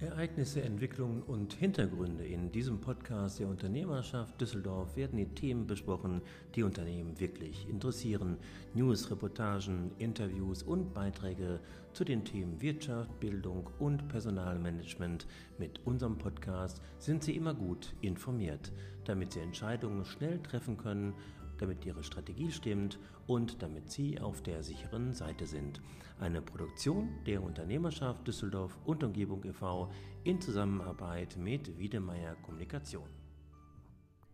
Ereignisse, Entwicklungen und Hintergründe in diesem Podcast der Unternehmerschaft Düsseldorf werden die Themen besprochen, die Unternehmen wirklich interessieren. News, Reportagen, Interviews und Beiträge zu den Themen Wirtschaft, Bildung und Personalmanagement. Mit unserem Podcast sind Sie immer gut informiert, damit Sie Entscheidungen schnell treffen können damit Ihre Strategie stimmt und damit Sie auf der sicheren Seite sind. Eine Produktion der Unternehmerschaft Düsseldorf und Umgebung e.V. in Zusammenarbeit mit Wiedemeyer Kommunikation.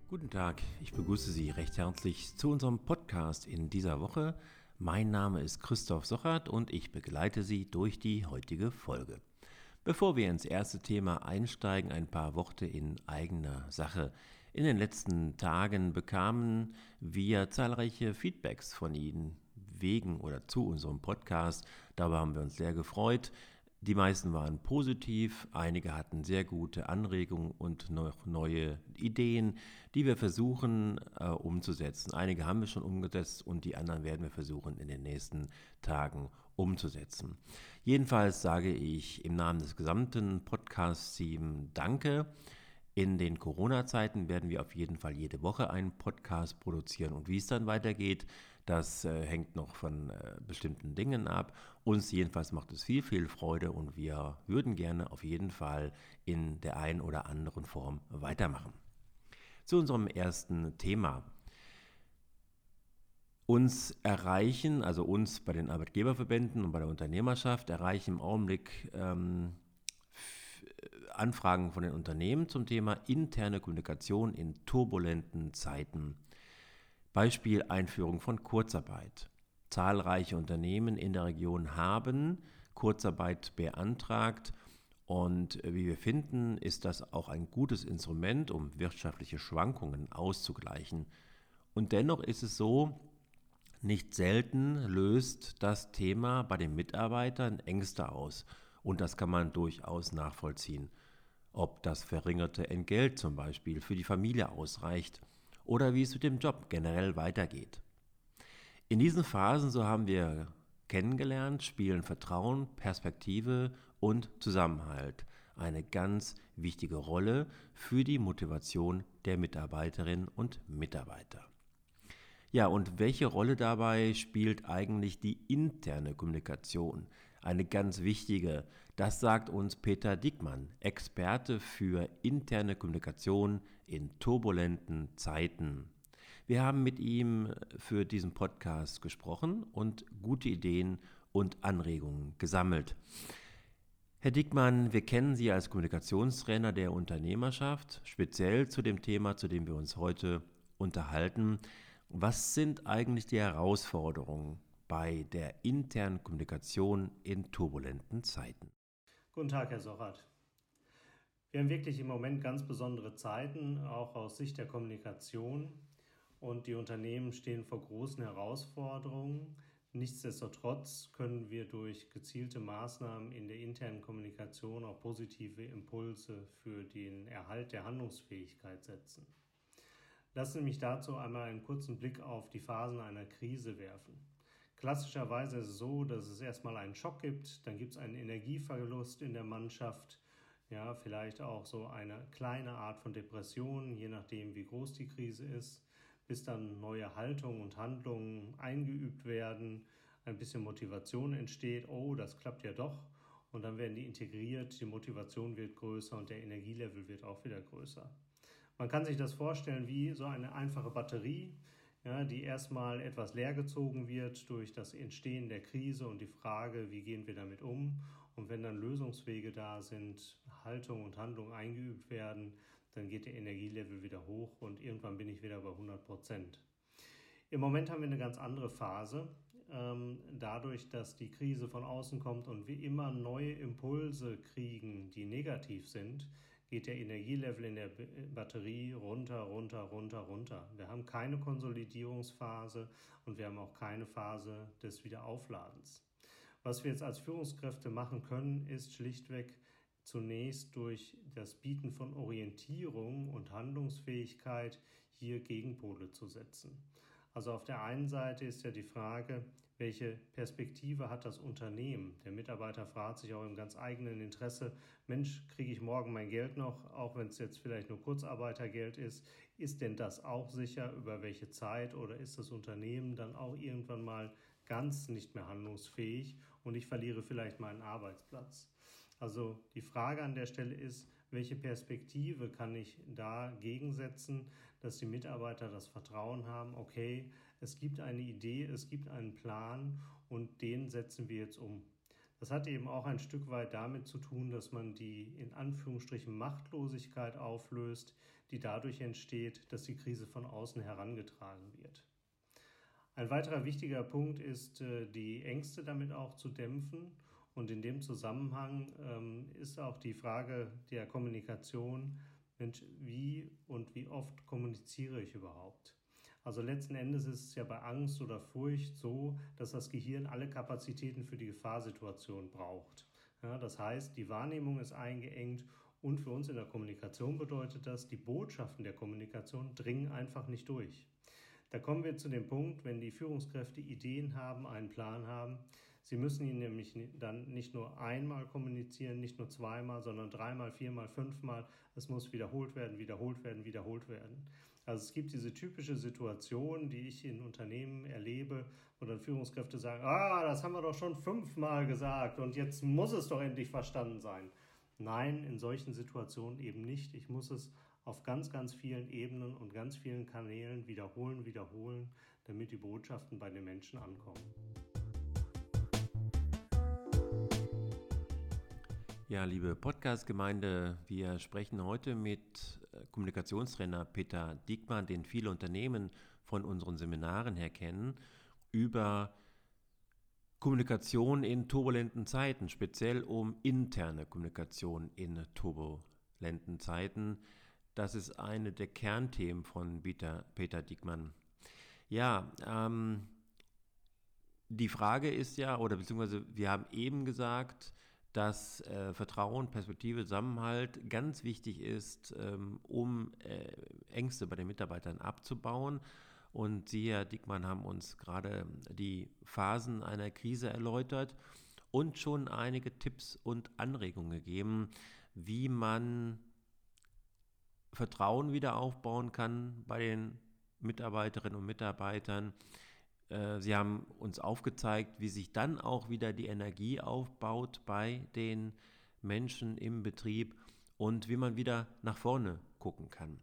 Guten Tag, ich begrüße Sie recht herzlich zu unserem Podcast in dieser Woche. Mein Name ist Christoph Sochert und ich begleite Sie durch die heutige Folge. Bevor wir ins erste Thema einsteigen, ein paar Worte in eigener Sache. In den letzten Tagen bekamen wir zahlreiche Feedbacks von Ihnen wegen oder zu unserem Podcast. Darüber haben wir uns sehr gefreut. Die meisten waren positiv, einige hatten sehr gute Anregungen und noch neue Ideen, die wir versuchen äh, umzusetzen. Einige haben wir schon umgesetzt und die anderen werden wir versuchen in den nächsten Tagen umzusetzen. Jedenfalls sage ich im Namen des gesamten Podcast-Teams Danke. In den Corona-Zeiten werden wir auf jeden Fall jede Woche einen Podcast produzieren und wie es dann weitergeht, das äh, hängt noch von äh, bestimmten Dingen ab. Uns jedenfalls macht es viel, viel Freude und wir würden gerne auf jeden Fall in der einen oder anderen Form weitermachen. Zu unserem ersten Thema. Uns erreichen, also uns bei den Arbeitgeberverbänden und bei der Unternehmerschaft, erreichen im Augenblick ähm, Anfragen von den Unternehmen zum Thema interne Kommunikation in turbulenten Zeiten. Beispiel Einführung von Kurzarbeit. Zahlreiche Unternehmen in der Region haben Kurzarbeit beantragt und wie wir finden, ist das auch ein gutes Instrument, um wirtschaftliche Schwankungen auszugleichen. Und dennoch ist es so, nicht selten löst das Thema bei den Mitarbeitern Ängste aus und das kann man durchaus nachvollziehen. Ob das verringerte Entgelt zum Beispiel für die Familie ausreicht oder wie es mit dem Job generell weitergeht. In diesen Phasen, so haben wir kennengelernt, spielen Vertrauen, Perspektive und Zusammenhalt eine ganz wichtige Rolle für die Motivation der Mitarbeiterinnen und Mitarbeiter. Ja, und welche Rolle dabei spielt eigentlich die interne Kommunikation? Eine ganz wichtige. Das sagt uns Peter Dickmann, Experte für interne Kommunikation in turbulenten Zeiten. Wir haben mit ihm für diesen Podcast gesprochen und gute Ideen und Anregungen gesammelt. Herr Dickmann, wir kennen Sie als Kommunikationstrainer der Unternehmerschaft, speziell zu dem Thema, zu dem wir uns heute unterhalten. Was sind eigentlich die Herausforderungen bei der internen Kommunikation in turbulenten Zeiten? Guten Tag, Herr Sochert. Wir haben wirklich im Moment ganz besondere Zeiten, auch aus Sicht der Kommunikation. Und die Unternehmen stehen vor großen Herausforderungen. Nichtsdestotrotz können wir durch gezielte Maßnahmen in der internen Kommunikation auch positive Impulse für den Erhalt der Handlungsfähigkeit setzen. Lassen Sie mich dazu einmal einen kurzen Blick auf die Phasen einer Krise werfen. Klassischerweise ist es so, dass es erstmal einen Schock gibt, dann gibt es einen Energieverlust in der Mannschaft, ja, vielleicht auch so eine kleine Art von Depression, je nachdem, wie groß die Krise ist, bis dann neue Haltungen und Handlungen eingeübt werden, ein bisschen Motivation entsteht, oh, das klappt ja doch, und dann werden die integriert, die Motivation wird größer und der Energielevel wird auch wieder größer. Man kann sich das vorstellen wie so eine einfache Batterie, ja, die erstmal etwas leergezogen wird durch das Entstehen der Krise und die Frage, wie gehen wir damit um. Und wenn dann Lösungswege da sind, Haltung und Handlung eingeübt werden, dann geht der Energielevel wieder hoch und irgendwann bin ich wieder bei 100 Prozent. Im Moment haben wir eine ganz andere Phase. Ähm, dadurch, dass die Krise von außen kommt und wir immer neue Impulse kriegen, die negativ sind, geht der Energielevel in der Batterie runter, runter, runter, runter. Wir haben keine Konsolidierungsphase und wir haben auch keine Phase des Wiederaufladens. Was wir jetzt als Führungskräfte machen können, ist schlichtweg zunächst durch das Bieten von Orientierung und Handlungsfähigkeit hier Gegenpole zu setzen. Also auf der einen Seite ist ja die Frage, welche Perspektive hat das Unternehmen? Der Mitarbeiter fragt sich auch im ganz eigenen Interesse, Mensch, kriege ich morgen mein Geld noch, auch wenn es jetzt vielleicht nur Kurzarbeitergeld ist? Ist denn das auch sicher? Über welche Zeit? Oder ist das Unternehmen dann auch irgendwann mal ganz nicht mehr handlungsfähig und ich verliere vielleicht meinen Arbeitsplatz? Also die Frage an der Stelle ist, welche Perspektive kann ich da gegensetzen, dass die Mitarbeiter das Vertrauen haben, okay, es gibt eine Idee, es gibt einen Plan und den setzen wir jetzt um. Das hat eben auch ein Stück weit damit zu tun, dass man die in Anführungsstrichen Machtlosigkeit auflöst, die dadurch entsteht, dass die Krise von außen herangetragen wird. Ein weiterer wichtiger Punkt ist, äh, die Ängste damit auch zu dämpfen und in dem Zusammenhang ähm, ist auch die Frage der Kommunikation, Mensch, wie und wie oft kommuniziere ich überhaupt? Also letzten Endes ist es ja bei Angst oder Furcht so, dass das Gehirn alle Kapazitäten für die Gefahrsituation braucht. Ja, das heißt, die Wahrnehmung ist eingeengt und für uns in der Kommunikation bedeutet das, die Botschaften der Kommunikation dringen einfach nicht durch. Da kommen wir zu dem Punkt, wenn die Führungskräfte Ideen haben, einen Plan haben, Sie müssen ihn nämlich dann nicht nur einmal kommunizieren, nicht nur zweimal, sondern dreimal, viermal, fünfmal. Es muss wiederholt werden, wiederholt werden, wiederholt werden. Also es gibt diese typische Situation, die ich in Unternehmen erlebe, wo dann Führungskräfte sagen, ah, das haben wir doch schon fünfmal gesagt und jetzt muss es doch endlich verstanden sein. Nein, in solchen Situationen eben nicht. Ich muss es auf ganz, ganz vielen Ebenen und ganz vielen Kanälen wiederholen, wiederholen, damit die Botschaften bei den Menschen ankommen. Ja, liebe Podcast-Gemeinde, wir sprechen heute mit Kommunikationstrainer Peter Diekmann, den viele Unternehmen von unseren Seminaren her kennen, über Kommunikation in turbulenten Zeiten, speziell um interne Kommunikation in turbulenten Zeiten. Das ist eine der Kernthemen von Peter, Peter Diekmann. Ja, ähm, die Frage ist ja, oder beziehungsweise wir haben eben gesagt, dass äh, Vertrauen, Perspektive, Zusammenhalt ganz wichtig ist, ähm, um äh, Ängste bei den Mitarbeitern abzubauen. Und Sie, Herr Dickmann, haben uns gerade die Phasen einer Krise erläutert und schon einige Tipps und Anregungen gegeben, wie man Vertrauen wieder aufbauen kann bei den Mitarbeiterinnen und Mitarbeitern, sie haben uns aufgezeigt, wie sich dann auch wieder die Energie aufbaut bei den Menschen im Betrieb und wie man wieder nach vorne gucken kann.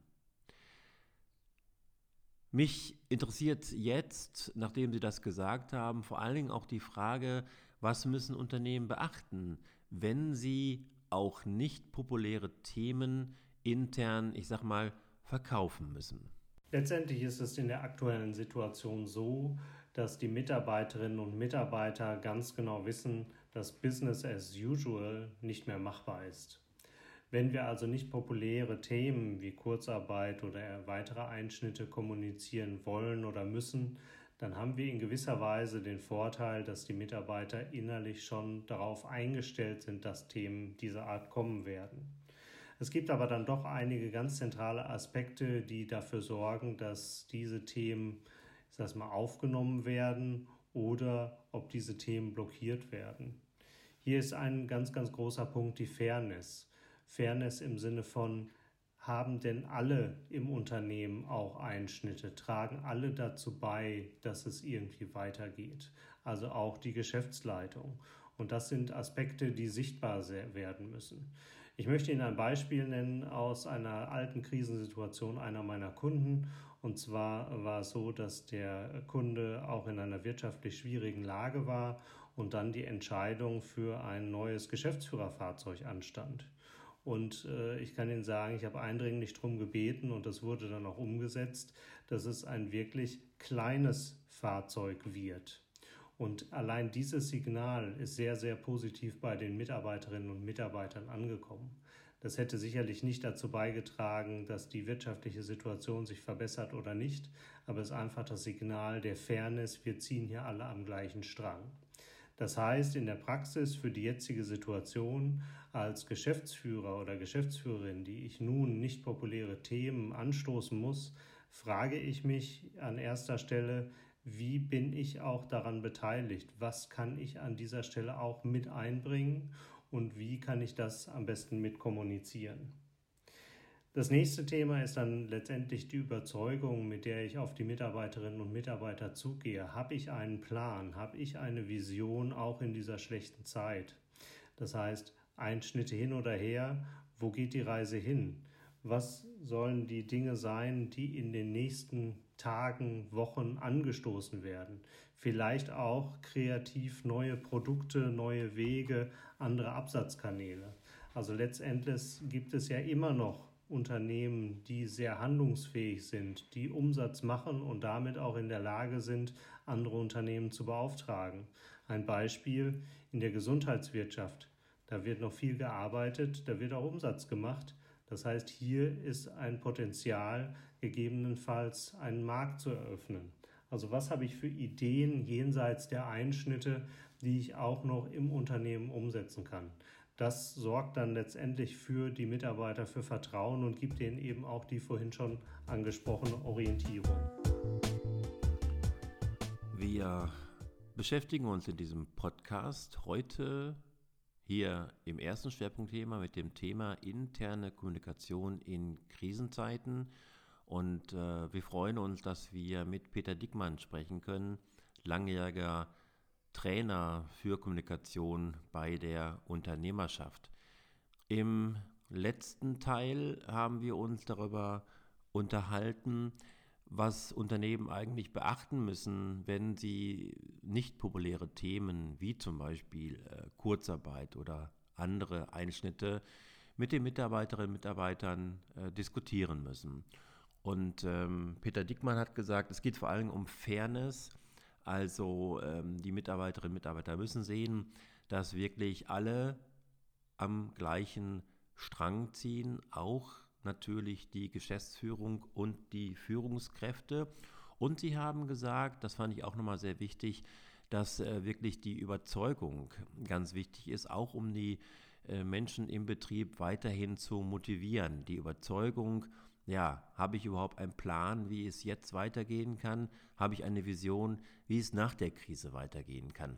Mich interessiert jetzt, nachdem Sie das gesagt haben, vor allen Dingen auch die Frage, was müssen Unternehmen beachten, wenn sie auch nicht populäre Themen intern, ich sag mal, verkaufen müssen. Letztendlich ist es in der aktuellen Situation so, dass die Mitarbeiterinnen und Mitarbeiter ganz genau wissen, dass Business as usual nicht mehr machbar ist. Wenn wir also nicht populäre Themen wie Kurzarbeit oder weitere Einschnitte kommunizieren wollen oder müssen, dann haben wir in gewisser Weise den Vorteil, dass die Mitarbeiter innerlich schon darauf eingestellt sind, dass Themen dieser Art kommen werden. Es gibt aber dann doch einige ganz zentrale Aspekte, die dafür sorgen, dass diese Themen das mal aufgenommen werden oder ob diese Themen blockiert werden. Hier ist ein ganz, ganz großer Punkt die Fairness. Fairness im Sinne von, haben denn alle im Unternehmen auch Einschnitte? Tragen alle dazu bei, dass es irgendwie weitergeht? Also auch die Geschäftsleitung. Und das sind Aspekte, die sichtbar werden müssen. Ich möchte Ihnen ein Beispiel nennen aus einer alten Krisensituation einer meiner Kunden. Und zwar war es so, dass der Kunde auch in einer wirtschaftlich schwierigen Lage war und dann die Entscheidung für ein neues Geschäftsführerfahrzeug anstand. Und äh, ich kann Ihnen sagen, ich habe eindringlich darum gebeten und das wurde dann auch umgesetzt, dass es ein wirklich kleines Fahrzeug wird. Und allein dieses Signal ist sehr, sehr positiv bei den Mitarbeiterinnen und Mitarbeitern angekommen. Das hätte sicherlich nicht dazu beigetragen, dass die wirtschaftliche Situation sich verbessert oder nicht, aber es ist einfach das Signal der Fairness, wir ziehen hier alle am gleichen Strang. Das heißt, in der Praxis für die jetzige Situation als Geschäftsführer oder Geschäftsführerin, die ich nun nicht populäre Themen anstoßen muss, frage ich mich an erster Stelle, wie bin ich auch daran beteiligt? Was kann ich an dieser Stelle auch mit einbringen und wie kann ich das am besten mit kommunizieren? Das nächste Thema ist dann letztendlich die Überzeugung, mit der ich auf die Mitarbeiterinnen und Mitarbeiter zugehe. Habe ich einen Plan? Habe ich eine Vision auch in dieser schlechten Zeit? Das heißt, Einschnitte hin oder her, wo geht die Reise hin? Was sollen die Dinge sein, die in den nächsten Tagen, Wochen angestoßen werden? Vielleicht auch kreativ neue Produkte, neue Wege, andere Absatzkanäle. Also letztendlich gibt es ja immer noch Unternehmen, die sehr handlungsfähig sind, die Umsatz machen und damit auch in der Lage sind, andere Unternehmen zu beauftragen. Ein Beispiel in der Gesundheitswirtschaft. Da wird noch viel gearbeitet, da wird auch Umsatz gemacht. Das heißt, hier ist ein Potenzial, gegebenenfalls einen Markt zu eröffnen. Also was habe ich für Ideen jenseits der Einschnitte, die ich auch noch im Unternehmen umsetzen kann? Das sorgt dann letztendlich für die Mitarbeiter für Vertrauen und gibt ihnen eben auch die vorhin schon angesprochene Orientierung. Wir beschäftigen uns in diesem Podcast heute hier im ersten Schwerpunktthema mit dem Thema interne Kommunikation in Krisenzeiten. Und äh, wir freuen uns, dass wir mit Peter Dickmann sprechen können, langjähriger Trainer für Kommunikation bei der Unternehmerschaft. Im letzten Teil haben wir uns darüber unterhalten, was Unternehmen eigentlich beachten müssen, wenn sie nicht populäre Themen wie zum Beispiel äh, Kurzarbeit oder andere Einschnitte mit den Mitarbeiterinnen und Mitarbeitern äh, diskutieren müssen. Und ähm, Peter Dickmann hat gesagt, es geht vor allem um Fairness also ähm, die Mitarbeiterinnen und Mitarbeiter müssen sehen, dass wirklich alle am gleichen Strang ziehen, auch natürlich die Geschäftsführung und die Führungskräfte. Und sie haben gesagt, das fand ich auch nochmal sehr wichtig, dass äh, wirklich die Überzeugung ganz wichtig ist, auch um die äh, Menschen im Betrieb weiterhin zu motivieren. Die Überzeugung, ja, habe ich überhaupt einen Plan, wie es jetzt weitergehen kann? Habe ich eine Vision, wie es nach der Krise weitergehen kann?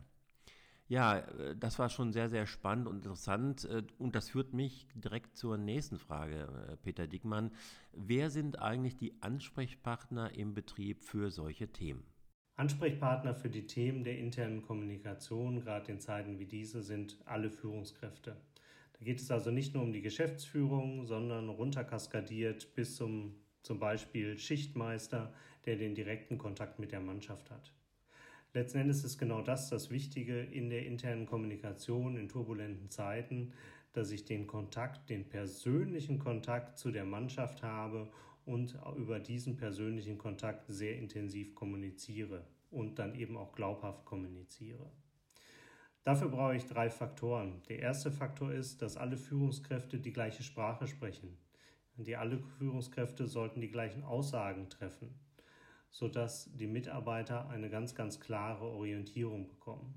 Ja, äh, das war schon sehr, sehr spannend und interessant. Äh, und das führt mich direkt zur nächsten Frage, äh, Peter Dickmann. Wer sind eigentlich die Ansprechpartner im Betrieb für solche Themen? Ansprechpartner für die Themen der internen Kommunikation, gerade in Zeiten wie diese, sind alle Führungskräfte. Da geht es also nicht nur um die Geschäftsführung, sondern runterkaskadiert bis zum zum Beispiel Schichtmeister, der den direkten Kontakt mit der Mannschaft hat. Letzten Endes ist genau das das Wichtige in der internen Kommunikation in turbulenten Zeiten, dass ich den Kontakt, den persönlichen Kontakt zu der Mannschaft habe und über diesen persönlichen Kontakt sehr intensiv kommuniziere und dann eben auch glaubhaft kommuniziere. Dafür brauche ich drei Faktoren. Der erste Faktor ist, dass alle Führungskräfte die gleiche Sprache sprechen. Die alle Führungskräfte sollten die gleichen Aussagen treffen, sodass die Mitarbeiter eine ganz, ganz klare Orientierung bekommen.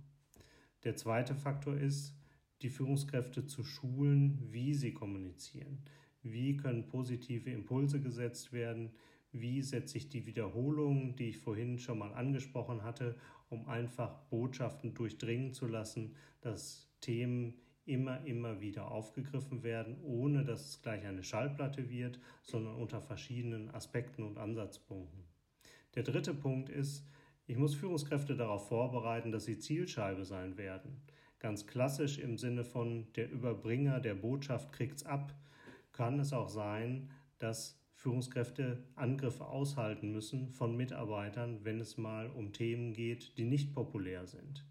Der zweite Faktor ist, die Führungskräfte zu schulen, wie sie kommunizieren. Wie können positive Impulse gesetzt werden? Wie setze ich die Wiederholung, die ich vorhin schon mal angesprochen hatte, um einfach Botschaften durchdringen zu lassen, dass Themen immer, immer wieder aufgegriffen werden, ohne dass es gleich eine Schallplatte wird, sondern unter verschiedenen Aspekten und Ansatzpunkten. Der dritte Punkt ist, ich muss Führungskräfte darauf vorbereiten, dass sie Zielscheibe sein werden. Ganz klassisch im Sinne von der Überbringer der Botschaft kriegt's ab, kann es auch sein, dass Führungskräfte Angriffe aushalten müssen von Mitarbeitern, wenn es mal um Themen geht, die nicht populär sind.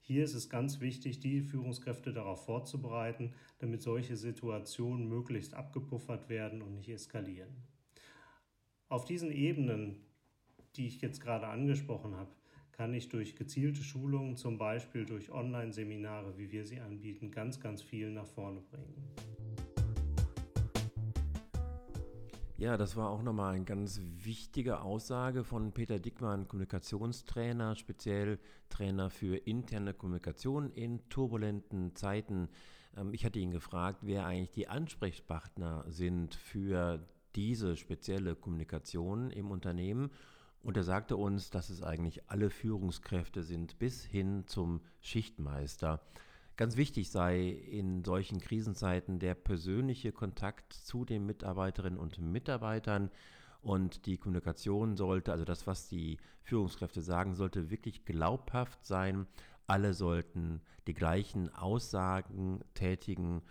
Hier ist es ganz wichtig, die Führungskräfte darauf vorzubereiten, damit solche Situationen möglichst abgepuffert werden und nicht eskalieren. Auf diesen Ebenen, die ich jetzt gerade angesprochen habe, kann ich durch gezielte Schulungen, zum Beispiel durch Online-Seminare, wie wir sie anbieten, ganz, ganz viel nach vorne bringen. Ja, das war auch nochmal eine ganz wichtige Aussage von Peter Dickmann, Kommunikationstrainer, speziell Trainer für interne Kommunikation in turbulenten Zeiten. Ähm, ich hatte ihn gefragt, wer eigentlich die Ansprechpartner sind für diese spezielle Kommunikation im Unternehmen. Und er sagte uns, dass es eigentlich alle Führungskräfte sind, bis hin zum Schichtmeister. Ganz wichtig sei in solchen Krisenzeiten der persönliche Kontakt zu den Mitarbeiterinnen und Mitarbeitern und die Kommunikation sollte, also das, was die Führungskräfte sagen, sollte wirklich glaubhaft sein. Alle sollten die gleichen Aussagen tätigen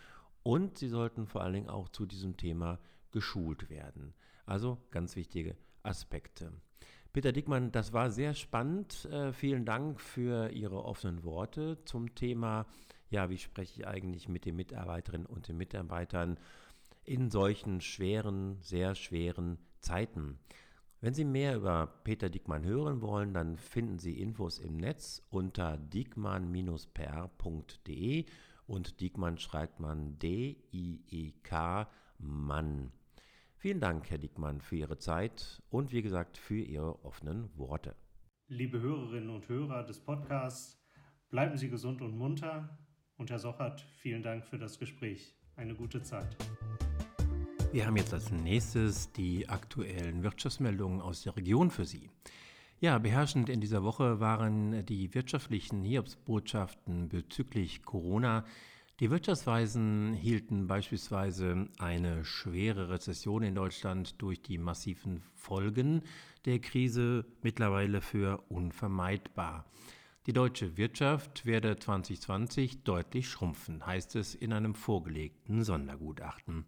und sie sollten vor allen Dingen auch zu diesem Thema geschult werden. Also ganz wichtige Aspekte. Peter Dickmann, das war sehr spannend. Äh, vielen Dank für Ihre offenen Worte zum Thema, ja, wie spreche ich eigentlich mit den Mitarbeiterinnen und den Mitarbeitern in solchen schweren, sehr schweren Zeiten. Wenn Sie mehr über Peter Diekmann hören wollen, dann finden Sie Infos im Netz unter diekmann-per.de und Diekmann schreibt man D-I-E-K Mann. Vielen Dank, Herr Diekmann, für Ihre Zeit und wie gesagt für Ihre offenen Worte. Liebe Hörerinnen und Hörer des Podcasts, bleiben Sie gesund und munter. Und Herr Sochert, vielen Dank für das Gespräch. Eine gute Zeit. Wir haben jetzt als nächstes die aktuellen Wirtschaftsmeldungen aus der Region für Sie. Ja, beherrschend in dieser Woche waren die wirtschaftlichen Hiobsbotschaften bezüglich Corona. Die Wirtschaftsweisen hielten beispielsweise eine schwere Rezession in Deutschland durch die massiven Folgen der Krise mittlerweile für unvermeidbar. Die deutsche Wirtschaft werde 2020 deutlich schrumpfen, heißt es in einem vorgelegten Sondergutachten.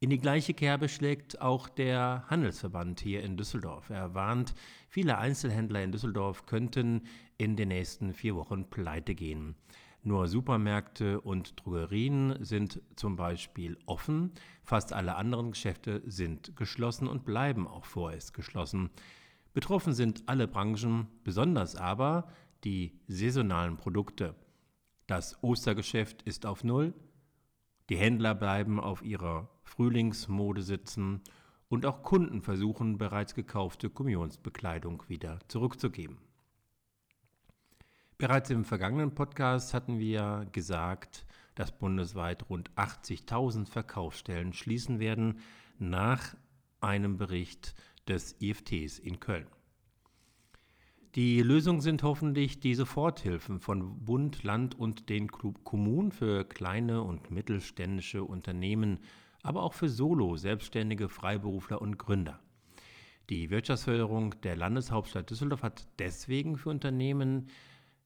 In die gleiche Kerbe schlägt auch der Handelsverband hier in Düsseldorf. Er warnt, viele Einzelhändler in Düsseldorf könnten in den nächsten vier Wochen pleite gehen. Nur Supermärkte und Drogerien sind zum Beispiel offen, fast alle anderen Geschäfte sind geschlossen und bleiben auch vorerst geschlossen. Betroffen sind alle Branchen, besonders aber die saisonalen Produkte. Das Ostergeschäft ist auf Null, die Händler bleiben auf ihrer Frühlingsmode sitzen und auch Kunden versuchen bereits gekaufte Kommunionsbekleidung wieder zurückzugeben. Bereits im vergangenen Podcast hatten wir gesagt, dass bundesweit rund 80.000 Verkaufsstellen schließen werden nach einem Bericht des IFTs in Köln. Die Lösung sind hoffentlich die Soforthilfen von Bund, Land und den Kommunen für kleine und mittelständische Unternehmen, aber auch für Solo, Selbstständige, Freiberufler und Gründer. Die Wirtschaftsförderung der Landeshauptstadt Düsseldorf hat deswegen für Unternehmen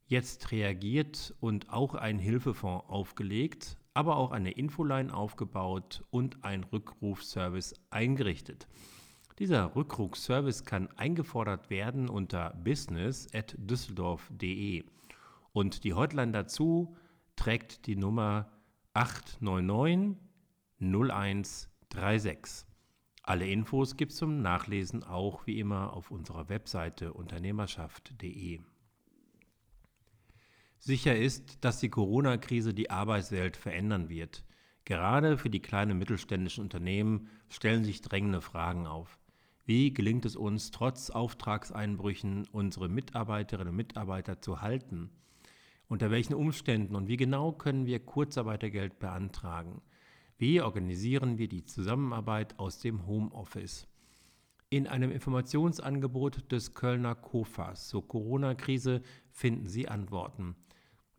jetzt reagiert und auch einen Hilfefonds aufgelegt, aber auch eine Infoline aufgebaut und einen Rückrufservice eingerichtet. Dieser Rückrufservice kann eingefordert werden unter business.düsseldorf.de und die Hotline dazu trägt die Nummer 899 0136. Alle Infos gibt es zum Nachlesen auch wie immer auf unserer Webseite unternehmerschaft.de. Sicher ist, dass die Corona-Krise die Arbeitswelt verändern wird. Gerade für die kleinen mittelständischen Unternehmen stellen sich drängende Fragen auf. Wie gelingt es uns, trotz Auftragseinbrüchen unsere Mitarbeiterinnen und Mitarbeiter zu halten? Unter welchen Umständen und wie genau können wir Kurzarbeitergeld beantragen? Wie organisieren wir die Zusammenarbeit aus dem Homeoffice? In einem Informationsangebot des Kölner KOFAS zur Corona-Krise finden Sie Antworten.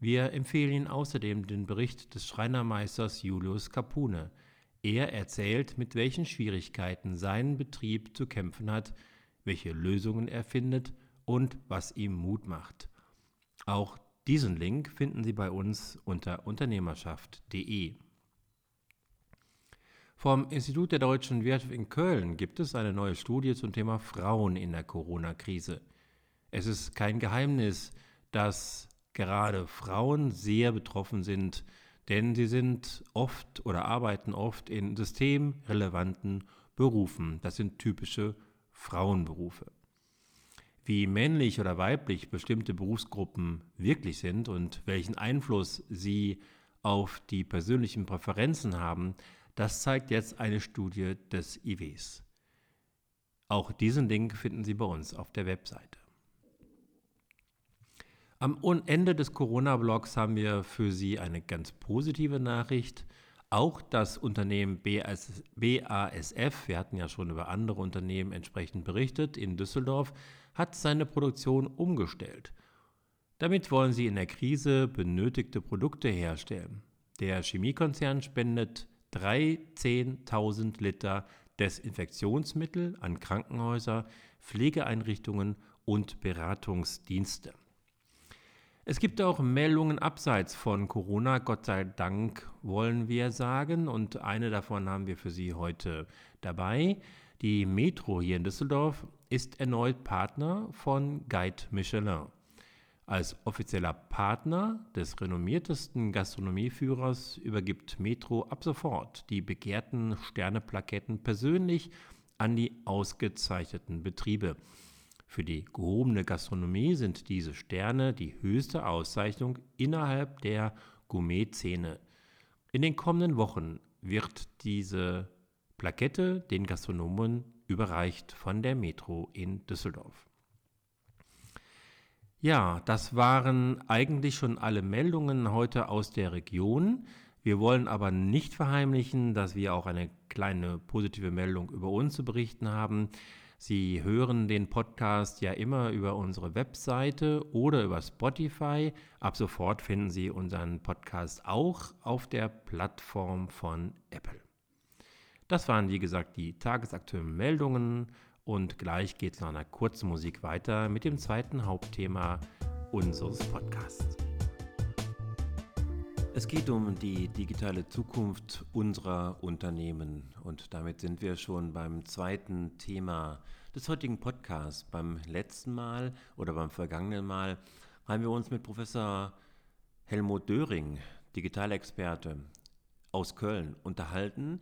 Wir empfehlen Ihnen außerdem den Bericht des Schreinermeisters Julius Capune – er erzählt, mit welchen Schwierigkeiten sein Betrieb zu kämpfen hat, welche Lösungen er findet und was ihm Mut macht. Auch diesen Link finden Sie bei uns unter unternehmerschaft.de. Vom Institut der deutschen Wirtschaft in Köln gibt es eine neue Studie zum Thema Frauen in der Corona-Krise. Es ist kein Geheimnis, dass gerade Frauen sehr betroffen sind denn sie sind oft oder arbeiten oft in systemrelevanten Berufen. Das sind typische Frauenberufe. Wie männlich oder weiblich bestimmte Berufsgruppen wirklich sind und welchen Einfluss sie auf die persönlichen Präferenzen haben, das zeigt jetzt eine Studie des IWs. Auch diesen Link finden Sie bei uns auf der Webseite. Am Ende des Corona-Blogs haben wir für Sie eine ganz positive Nachricht. Auch das Unternehmen BAS, BASF, wir hatten ja schon über andere Unternehmen entsprechend berichtet, in Düsseldorf, hat seine Produktion umgestellt. Damit wollen sie in der Krise benötigte Produkte herstellen. Der Chemiekonzern spendet 13.000 Liter Desinfektionsmittel an Krankenhäuser, Pflegeeinrichtungen und Beratungsdienste. Es gibt auch Meldungen abseits von Corona, Gott sei Dank wollen wir sagen, und eine davon haben wir für Sie heute dabei. Die Metro hier in Düsseldorf ist erneut Partner von Guide Michelin. Als offizieller Partner des renommiertesten Gastronomieführers übergibt Metro ab sofort die begehrten Sterneplaketten persönlich an die ausgezeichneten Betriebe. Für die gehobene Gastronomie sind diese Sterne die höchste Auszeichnung innerhalb der Gourmet-Szene. In den kommenden Wochen wird diese Plakette den Gastronomen überreicht von der Metro in Düsseldorf. Ja, das waren eigentlich schon alle Meldungen heute aus der Region. Wir wollen aber nicht verheimlichen, dass wir auch eine kleine positive Meldung über uns zu berichten haben. Sie hören den Podcast ja immer über unsere Webseite oder über Spotify. Ab sofort finden Sie unseren Podcast auch auf der Plattform von Apple. Das waren, wie gesagt, die tagesaktuellen Meldungen und gleich geht es nach einer kurzen Musik weiter mit dem zweiten Hauptthema unseres Podcasts. Es geht um die digitale Zukunft unserer Unternehmen und damit sind wir schon beim zweiten Thema des heutigen Podcasts. Beim letzten Mal oder beim vergangenen Mal haben wir uns mit Professor Helmut Döring, Digitalexperte aus Köln, unterhalten.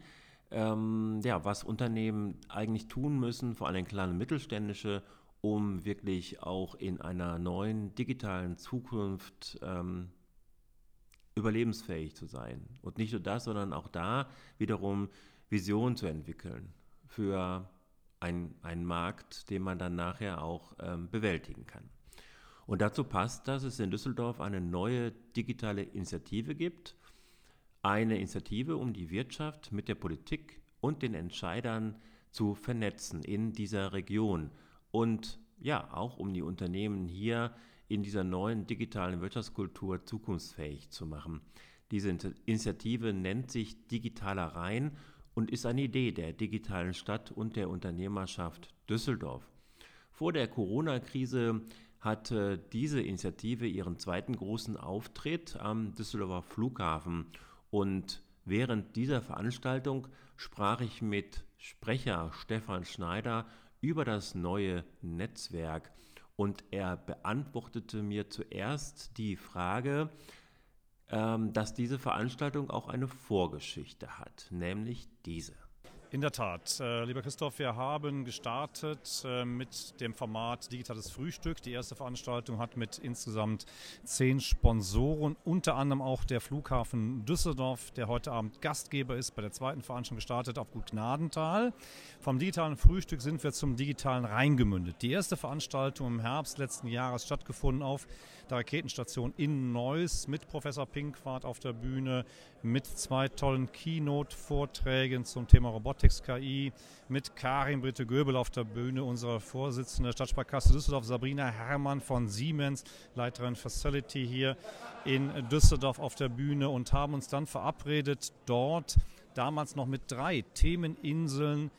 Ähm, ja, was Unternehmen eigentlich tun müssen, vor allem kleine mittelständische, um wirklich auch in einer neuen digitalen Zukunft ähm, überlebensfähig zu sein. Und nicht nur das, sondern auch da wiederum Visionen zu entwickeln für ein, einen Markt, den man dann nachher auch ähm, bewältigen kann. Und dazu passt, dass es in Düsseldorf eine neue digitale Initiative gibt. Eine Initiative, um die Wirtschaft mit der Politik und den Entscheidern zu vernetzen in dieser Region. Und ja, auch um die Unternehmen hier in dieser neuen digitalen Wirtschaftskultur zukunftsfähig zu machen. Diese Initiative nennt sich Digitaler Rhein und ist eine Idee der digitalen Stadt und der Unternehmerschaft Düsseldorf. Vor der Corona-Krise hatte diese Initiative ihren zweiten großen Auftritt am Düsseldorfer Flughafen und während dieser Veranstaltung sprach ich mit Sprecher Stefan Schneider über das neue Netzwerk und er beantwortete mir zuerst die Frage, ähm, dass diese Veranstaltung auch eine Vorgeschichte hat, nämlich diese. In der Tat, äh, lieber Christoph, wir haben gestartet äh, mit dem Format Digitales Frühstück. Die erste Veranstaltung hat mit insgesamt zehn Sponsoren, unter anderem auch der Flughafen Düsseldorf, der heute Abend Gastgeber ist, bei der zweiten Veranstaltung gestartet auf Gut Gnadental. Vom digitalen Frühstück sind wir zum digitalen Rhein gemündet. Die erste Veranstaltung im Herbst letzten Jahres stattgefunden auf der Raketenstation in Neuss mit Professor Pinkwart auf der Bühne, mit zwei tollen Keynote-Vorträgen zum Thema Robotics KI, mit Karin Britte Göbel auf der Bühne, unsere Vorsitzende der Stadtsparkasse Düsseldorf, Sabrina Herrmann von Siemens, Leiterin Facility hier in Düsseldorf auf der Bühne und haben uns dann verabredet, dort damals noch mit drei Themeninseln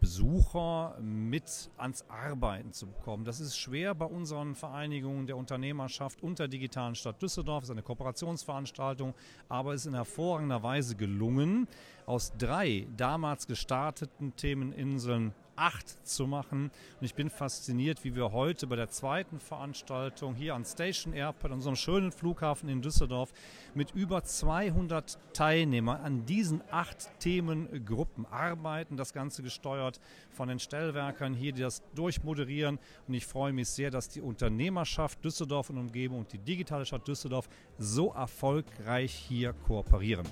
Besucher mit ans Arbeiten zu bekommen. Das ist schwer bei unseren Vereinigungen der Unternehmerschaft und der digitalen Stadt Düsseldorf. Das ist eine Kooperationsveranstaltung, aber es ist in hervorragender Weise gelungen, aus drei damals gestarteten Themeninseln acht zu machen. Und ich bin fasziniert, wie wir heute bei der zweiten Veranstaltung hier an Station Airport, unserem schönen Flughafen in Düsseldorf, mit über 200 Teilnehmern an diesen acht Themengruppen arbeiten. Das Ganze gesteuert von den Stellwerkern hier, die das durchmoderieren. Und ich freue mich sehr, dass die Unternehmerschaft Düsseldorf und Umgebung und die digitale Stadt Düsseldorf so erfolgreich hier kooperieren.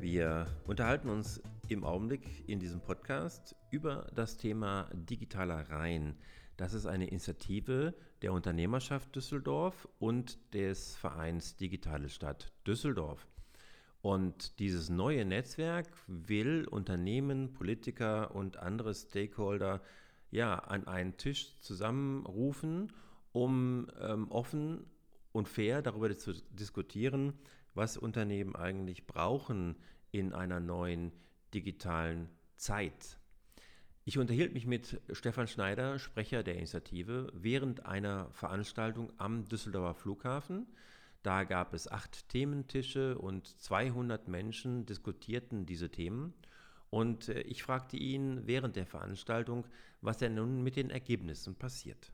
Wir unterhalten uns im Augenblick in diesem Podcast über das Thema digitaler Rhein. Das ist eine Initiative der Unternehmerschaft Düsseldorf und des Vereins Digitale Stadt Düsseldorf. Und dieses neue Netzwerk will Unternehmen, Politiker und andere Stakeholder ja an einen Tisch zusammenrufen, um ähm, offen und fair darüber zu diskutieren, was Unternehmen eigentlich brauchen in einer neuen digitalen Zeit. Ich unterhielt mich mit Stefan Schneider, Sprecher der Initiative, während einer Veranstaltung am Düsseldorfer Flughafen. Da gab es acht Thementische und 200 Menschen diskutierten diese Themen. Und äh, ich fragte ihn während der Veranstaltung, was denn nun mit den Ergebnissen passiert.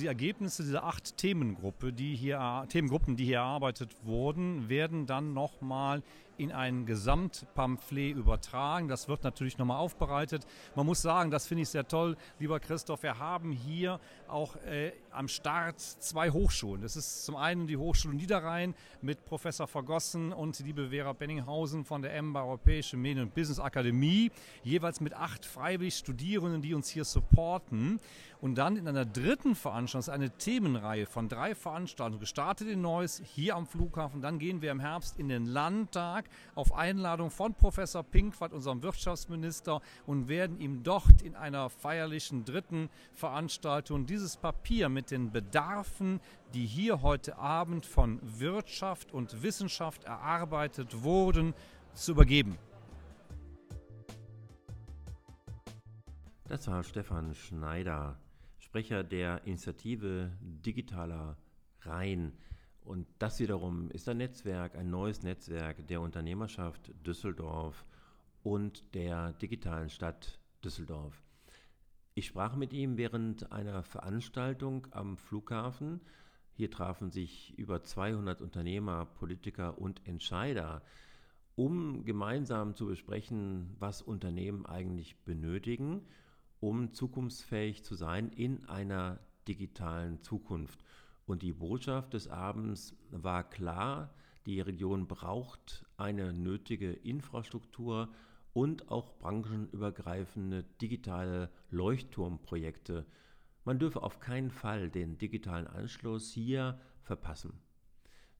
Die Ergebnisse dieser acht Themengruppe, die hier, Themengruppen, die hier erarbeitet wurden, werden dann nochmal in ein Gesamtpamphlet übertragen. Das wird natürlich nochmal aufbereitet. Man muss sagen, das finde ich sehr toll, lieber Christoph, wir haben hier auch äh, am Start zwei Hochschulen. Das ist zum einen die Hochschule Niederrhein mit Professor Vergossen und liebe Vera Benninghausen von der EMBA Europäische Medien- und Business Akademie, jeweils mit acht freiwillig Studierenden, die uns hier supporten. Und dann in einer dritten Veranstaltung, eine Themenreihe von drei Veranstaltungen, gestartet in Neuss, hier am Flughafen. Dann gehen wir im Herbst in den Landtag auf Einladung von Professor Pinkwart, unserem Wirtschaftsminister, und werden ihm dort in einer feierlichen dritten Veranstaltung dieses Papier mit den Bedarfen, die hier heute Abend von Wirtschaft und Wissenschaft erarbeitet wurden, zu übergeben. Das war Stefan Schneider, Sprecher der Initiative Digitaler Rhein. Und das wiederum ist ein Netzwerk, ein neues Netzwerk der Unternehmerschaft Düsseldorf und der digitalen Stadt Düsseldorf. Ich sprach mit ihm während einer Veranstaltung am Flughafen. Hier trafen sich über 200 Unternehmer, Politiker und Entscheider, um gemeinsam zu besprechen, was Unternehmen eigentlich benötigen um zukunftsfähig zu sein in einer digitalen Zukunft. Und die Botschaft des Abends war klar, die Region braucht eine nötige Infrastruktur und auch branchenübergreifende digitale Leuchtturmprojekte. Man dürfe auf keinen Fall den digitalen Anschluss hier verpassen.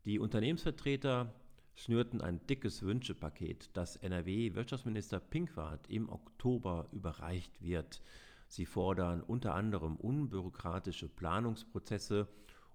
Die Unternehmensvertreter schnürten ein dickes Wünschepaket, das NRW-Wirtschaftsminister Pinkwart im Oktober überreicht wird. Sie fordern unter anderem unbürokratische Planungsprozesse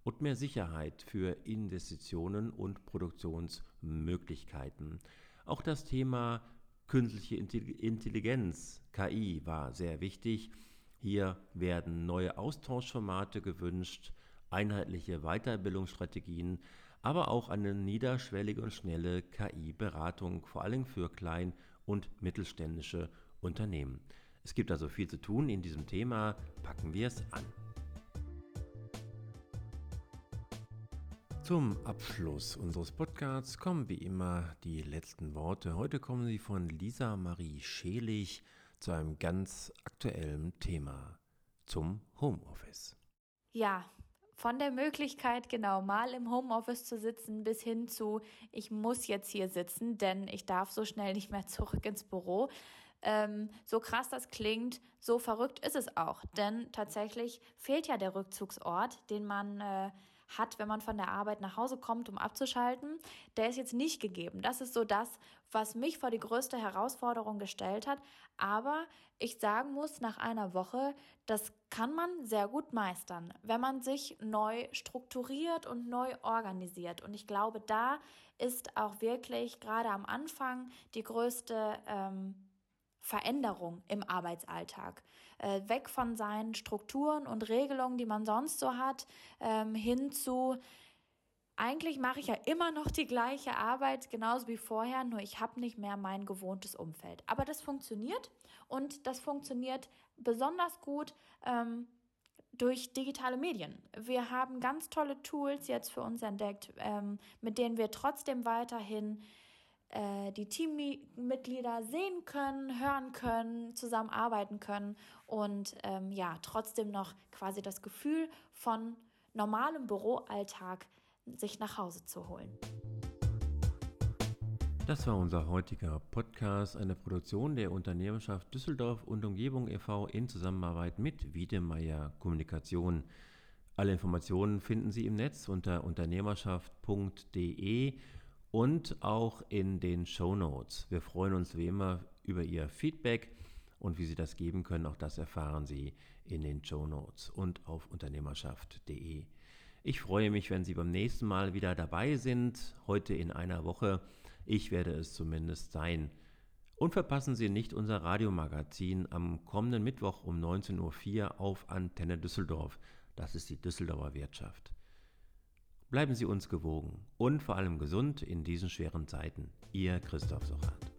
und mehr Sicherheit für Investitionen und Produktionsmöglichkeiten. Auch das Thema künstliche Intelligenz, KI, war sehr wichtig. Hier werden neue Austauschformate gewünscht, einheitliche Weiterbildungsstrategien, aber auch eine niederschwellige und schnelle KI-Beratung, vor allem für klein- und mittelständische Unternehmen. Es gibt also viel zu tun in diesem Thema, packen wir es an. Zum Abschluss unseres Podcasts kommen wie immer die letzten Worte. Heute kommen sie von Lisa Marie Schelig zu einem ganz aktuellen Thema, zum Homeoffice. Ja, von der Möglichkeit, genau mal im Homeoffice zu sitzen, bis hin zu, ich muss jetzt hier sitzen, denn ich darf so schnell nicht mehr zurück ins Büro. Ähm, so krass das klingt, so verrückt ist es auch. Denn tatsächlich fehlt ja der Rückzugsort, den man äh, hat, wenn man von der Arbeit nach Hause kommt, um abzuschalten, der ist jetzt nicht gegeben. Das ist so das, was mich vor die größte Herausforderung gestellt hat. Aber ich sagen muss, nach einer Woche, das kann man sehr gut meistern, wenn man sich neu strukturiert und neu organisiert. Und ich glaube, da ist auch wirklich gerade am Anfang die größte ähm, Veränderung im Arbeitsalltag. Äh, weg von seinen Strukturen und Regelungen, die man sonst so hat, ähm, hin zu, eigentlich mache ich ja immer noch die gleiche Arbeit, genauso wie vorher, nur ich habe nicht mehr mein gewohntes Umfeld. Aber das funktioniert und das funktioniert besonders gut. Ähm, durch digitale Medien. Wir haben ganz tolle Tools jetzt für uns entdeckt, ähm, mit denen wir trotzdem weiterhin äh, die Teammitglieder sehen können, hören können, zusammenarbeiten können und ähm, ja, trotzdem noch quasi das Gefühl von normalem Büroalltag sich nach Hause zu holen. Das war unser heutiger Podcast, eine Produktion der Unternehmerschaft Düsseldorf und Umgebung e.V. in Zusammenarbeit mit Wiedemeyer Kommunikation. Alle Informationen finden Sie im Netz unter unternehmerschaft.de und auch in den Show Notes. Wir freuen uns wie immer über Ihr Feedback und wie Sie das geben können. Auch das erfahren Sie in den Show Notes und auf unternehmerschaft.de. Ich freue mich, wenn Sie beim nächsten Mal wieder dabei sind, heute in einer Woche. Ich werde es zumindest sein. Und verpassen Sie nicht unser Radiomagazin am kommenden Mittwoch um 19.04 Uhr auf Antenne Düsseldorf. Das ist die Düsseldorfer Wirtschaft. Bleiben Sie uns gewogen und vor allem gesund in diesen schweren Zeiten. Ihr Christoph Sochat.